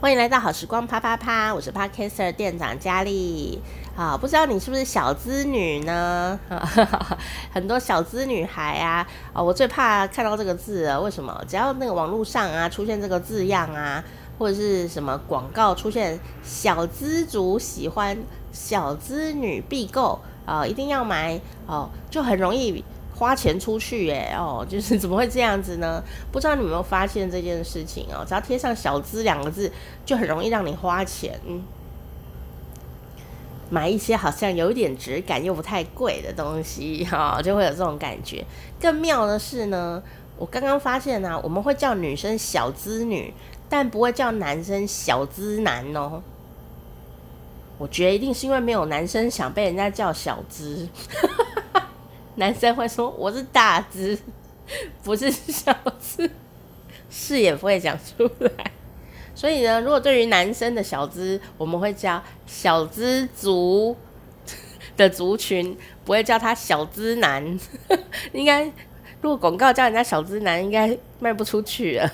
欢迎来到好时光啪啪啪，我是 Podcaster 店长佳丽。啊，不知道你是不是小资女呢？很多小资女孩啊，啊，我最怕看到这个字了。为什么？只要那个网络上啊出现这个字样啊，或者是什么广告出现“小资族喜欢，小资女必购”，啊，一定要买哦，就很容易。花钱出去耶，哦，就是怎么会这样子呢？不知道你有没有发现这件事情哦？只要贴上“小资”两个字，就很容易让你花钱，买一些好像有点质感又不太贵的东西，哈，就会有这种感觉。更妙的是呢，我刚刚发现呢，我们会叫女生“小资女”，但不会叫男生“小资男”哦。我觉得一定是因为没有男生想被人家叫小资。男生会说我是大资，不是小资，是也不会讲出来。所以呢，如果对于男生的小资，我们会叫小资族的族群，不会叫他小资男。应该如果广告叫人家小资男，应该卖不出去了。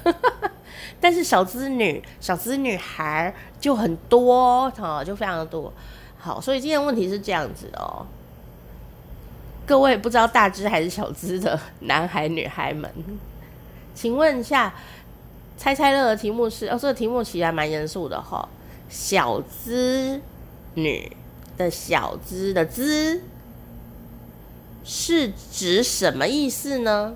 但是小资女、小资女孩就很多哦，就非常的多。好，所以今天问题是这样子哦。各位不知道大资还是小资的男孩女孩们，请问一下，猜猜乐的题目是？哦，这个题目其实还蛮严肃的哈。小资女的小资的资是指什么意思呢？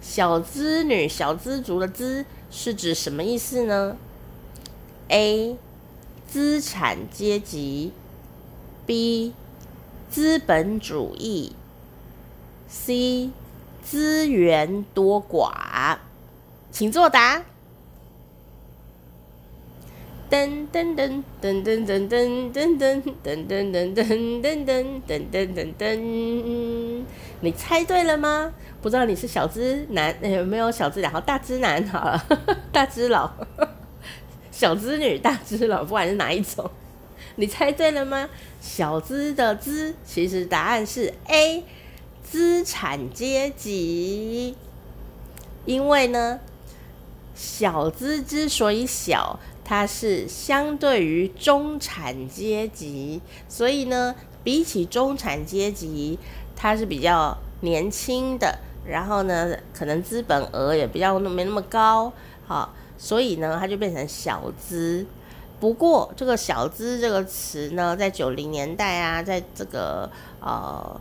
小资女小资族的资是指什么意思呢？A. 资产阶级 B. 资本主义，C 资源多寡，请作答。噔噔噔噔噔噔噔噔噔噔噔噔噔噔噔噔噔噔噔，你猜对了吗？不知道你是小资男，有没有小资然后大资男？好了，大资佬，小资女，大资佬，不管是哪一种。你猜对了吗？小资的资，其实答案是 A，资产阶级。因为呢，小资之所以小，它是相对于中产阶级，所以呢，比起中产阶级，它是比较年轻的，然后呢，可能资本额也比较没那么高，好，所以呢，它就变成小资。不过，这个“小资”这个词呢，在九零年代啊，在这个呃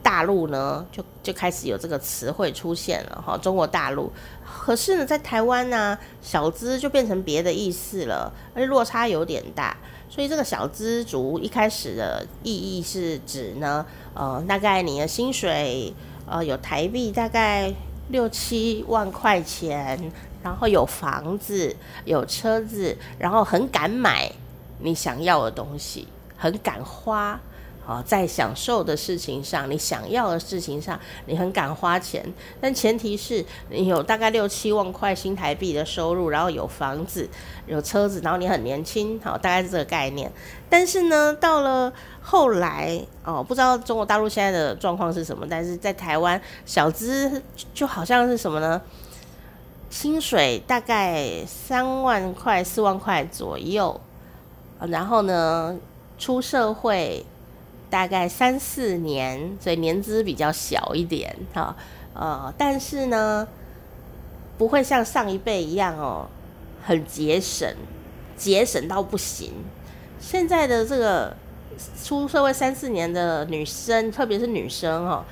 大陆呢，就就开始有这个词汇出现了哈。中国大陆，可是呢，在台湾呢，“小资”就变成别的意思了，而且落差有点大。所以，这个“小资族”一开始的意义是指呢，呃，大概你的薪水呃有台币大概六七万块钱。然后有房子，有车子，然后很敢买你想要的东西，很敢花，啊，在享受的事情上，你想要的事情上，你很敢花钱，但前提是你有大概六七万块新台币的收入，然后有房子，有车子，然后你很年轻，好，大概是这个概念。但是呢，到了后来，哦，不知道中国大陆现在的状况是什么，但是在台湾，小资就好像是什么呢？薪水大概三万块、四万块左右，然后呢，出社会大概三四年，所以年资比较小一点，哈，呃，但是呢，不会像上一辈一样哦，很节省，节省到不行。现在的这个出社会三四年的女生，特别是女生哦。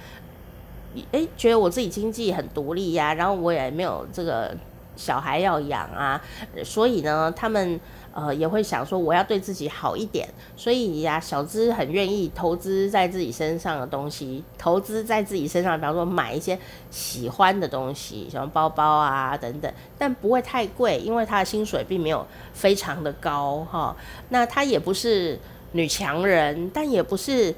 诶，觉得我自己经济很独立呀，然后我也没有这个小孩要养啊，所以呢，他们呃也会想说我要对自己好一点，所以呀，小资很愿意投资在自己身上的东西，投资在自己身上，比方说买一些喜欢的东西，什么包包啊等等，但不会太贵，因为他的薪水并没有非常的高哈。那他也不是女强人，但也不是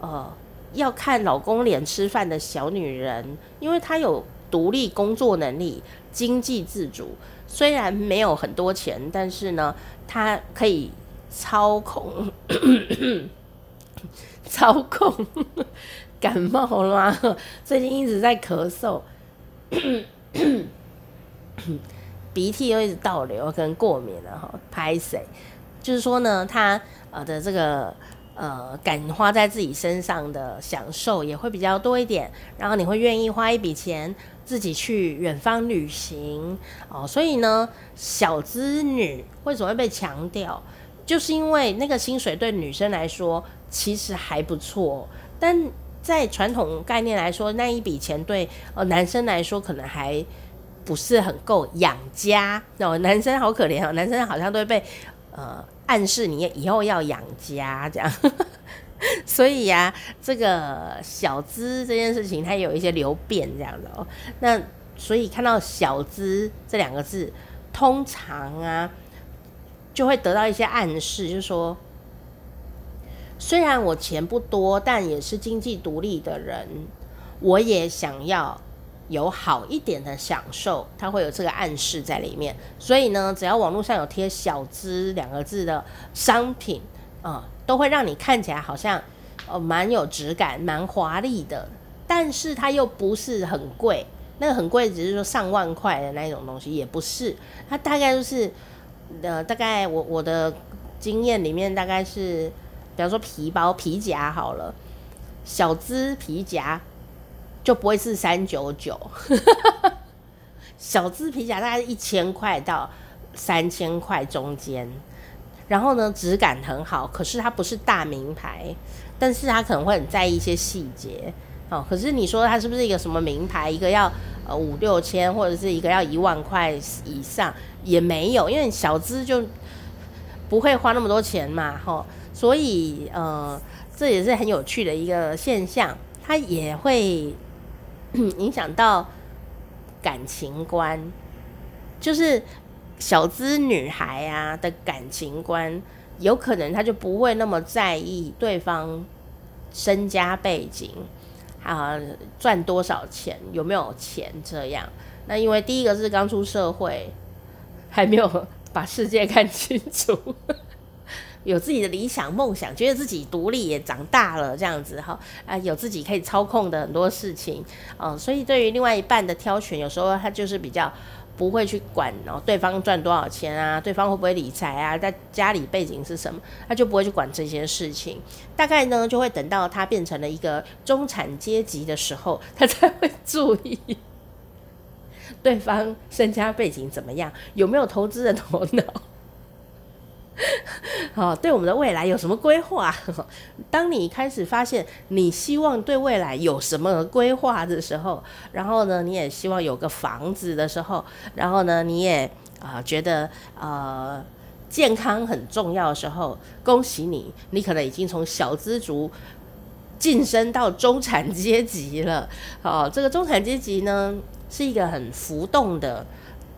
呃。要看老公脸吃饭的小女人，因为她有独立工作能力，经济自主。虽然没有很多钱，但是呢，她可以操控，操控。感冒了吗？最近一直在咳嗽。鼻涕又一直倒流，可能过敏了哈，拍谁？就是说呢，他呃的这个呃敢花在自己身上的享受也会比较多一点，然后你会愿意花一笔钱自己去远方旅行哦。所以呢，小资女为什么会被强调？就是因为那个薪水对女生来说其实还不错，但在传统概念来说，那一笔钱对呃男生来说可能还不是很够养家哦。男生好可怜哦，男生好像都会被呃暗示你以后要养家这样。所以呀、这个小资这件事情它有一些流变这样的哦。那所以看到小资这两个字，通常啊就会得到一些暗示，就是说。虽然我钱不多，但也是经济独立的人，我也想要有好一点的享受，它会有这个暗示在里面。所以呢，只要网络上有贴“小资”两个字的商品啊、都会让你看起来好像呃蛮有质感、蛮华丽的，但是它又不是很贵。那个很贵，只是说上万块的那种东西，也不是。它大概就是呃，大概我我的经验里面，大概是。比方说皮包、皮夹好了，小资皮夹就不会是三九九，小资皮夹大概是一千块到三千块中间，然后呢，质感很好，可是它不是大名牌，但是它可能会很在意一些细节哦。可是你说它是不是一个什么名牌？一个要呃五六千，或者是一个要一万块以上也没有，因为小资就不会花那么多钱嘛，吼。所以，呃，这也是很有趣的一个现象，它也会 影响到感情观，就是小资女孩啊的感情观，有可能她就不会那么在意对方身家背景啊，赚多少钱，有没有钱这样。那因为第一个是刚出社会，还没有把世界看清楚。有自己的理想梦想，觉得自己独立也长大了，这样子哈啊，有自己可以操控的很多事情，嗯、所以对于另外一半的挑选，有时候他就是比较不会去管哦，对方赚多少钱啊，对方会不会理财啊，在家里背景是什么，他就不会去管这些事情。大概呢，就会等到他变成了一个中产阶级的时候，他才会 注意对方身家背景怎么样，有没有投资的头脑。哦，对我们的未来有什么规划？当你开始发现你希望对未来有什么规划的时候，然后呢，你也希望有个房子的时候，然后呢，你也啊、觉得呃健康很重要的时候，恭喜你，你可能已经从小资族晋升到中产阶级了。哦，这个中产阶级呢，是一个很浮动的。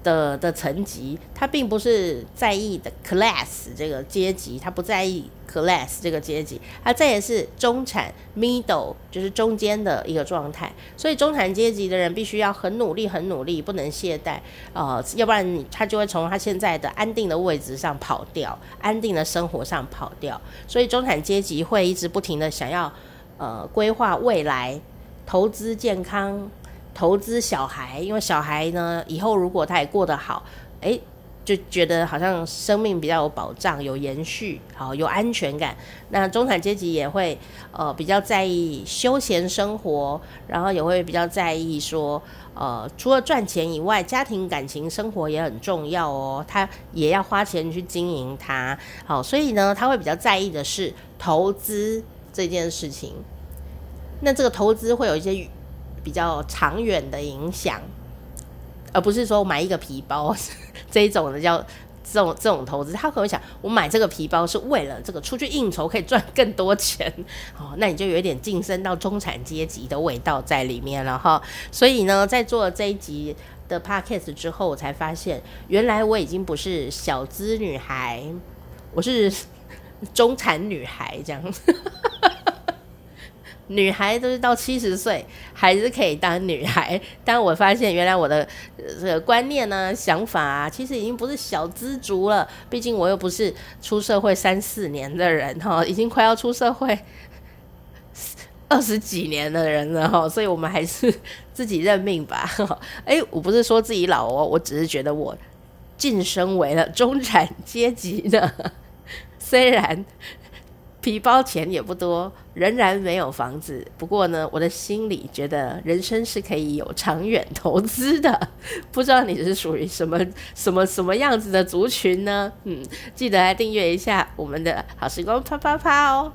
的的层级，他并不是在意的 class 这个阶级，他不在意 class 这个阶级，他在意是中产 middle，就是中间的一个状态。所以中产阶级的人必须要很努力，很努力，不能懈怠，呃，要不然他就会从他现在的安定的位置上跑掉，安定的生活上跑掉。所以中产阶级会一直不停的想要呃规划未来，投资健康。投资小孩，因为小孩呢，以后如果他也过得好，哎，就觉得好像生命比较有保障、有延续，好有安全感。那中产阶级也会呃比较在意休闲生活，然后也会比较在意说，呃，除了赚钱以外，家庭感情生活也很重要哦，他也要花钱去经营它。好，所以呢，他会比较在意的是投资这件事情。那这个投资会有一些。比较长远的影响，而不是说买一个皮包 这一种的叫这种这种投资。他可能想，我买这个皮包是为了这个出去应酬可以赚更多钱 哦，那你就有点晋升到中产阶级的味道在里面了哈。所以呢，在做这一集的 podcast 之后，我才发现原来我已经不是小资女孩，我是 中产女孩这样。女孩都是到七十岁还是可以当女孩，但我发现原来我的这个观念呢、想法啊，其实已经不是小资族了。毕竟我又不是出社会三四年的人哈，已经快要出社会 二十几年的人了哈，所以我们还是自己认命吧。哎，我不是说自己老哦，我只是觉得我晋升为了中产阶级呢。虽然皮包钱也不多，仍然没有房子。不过呢，我的心里觉得人生是可以有长远投资的。不知道你是属于什么什么什么样子的族群呢？嗯，记得来订阅一下我们的好时光啪啪啪哦。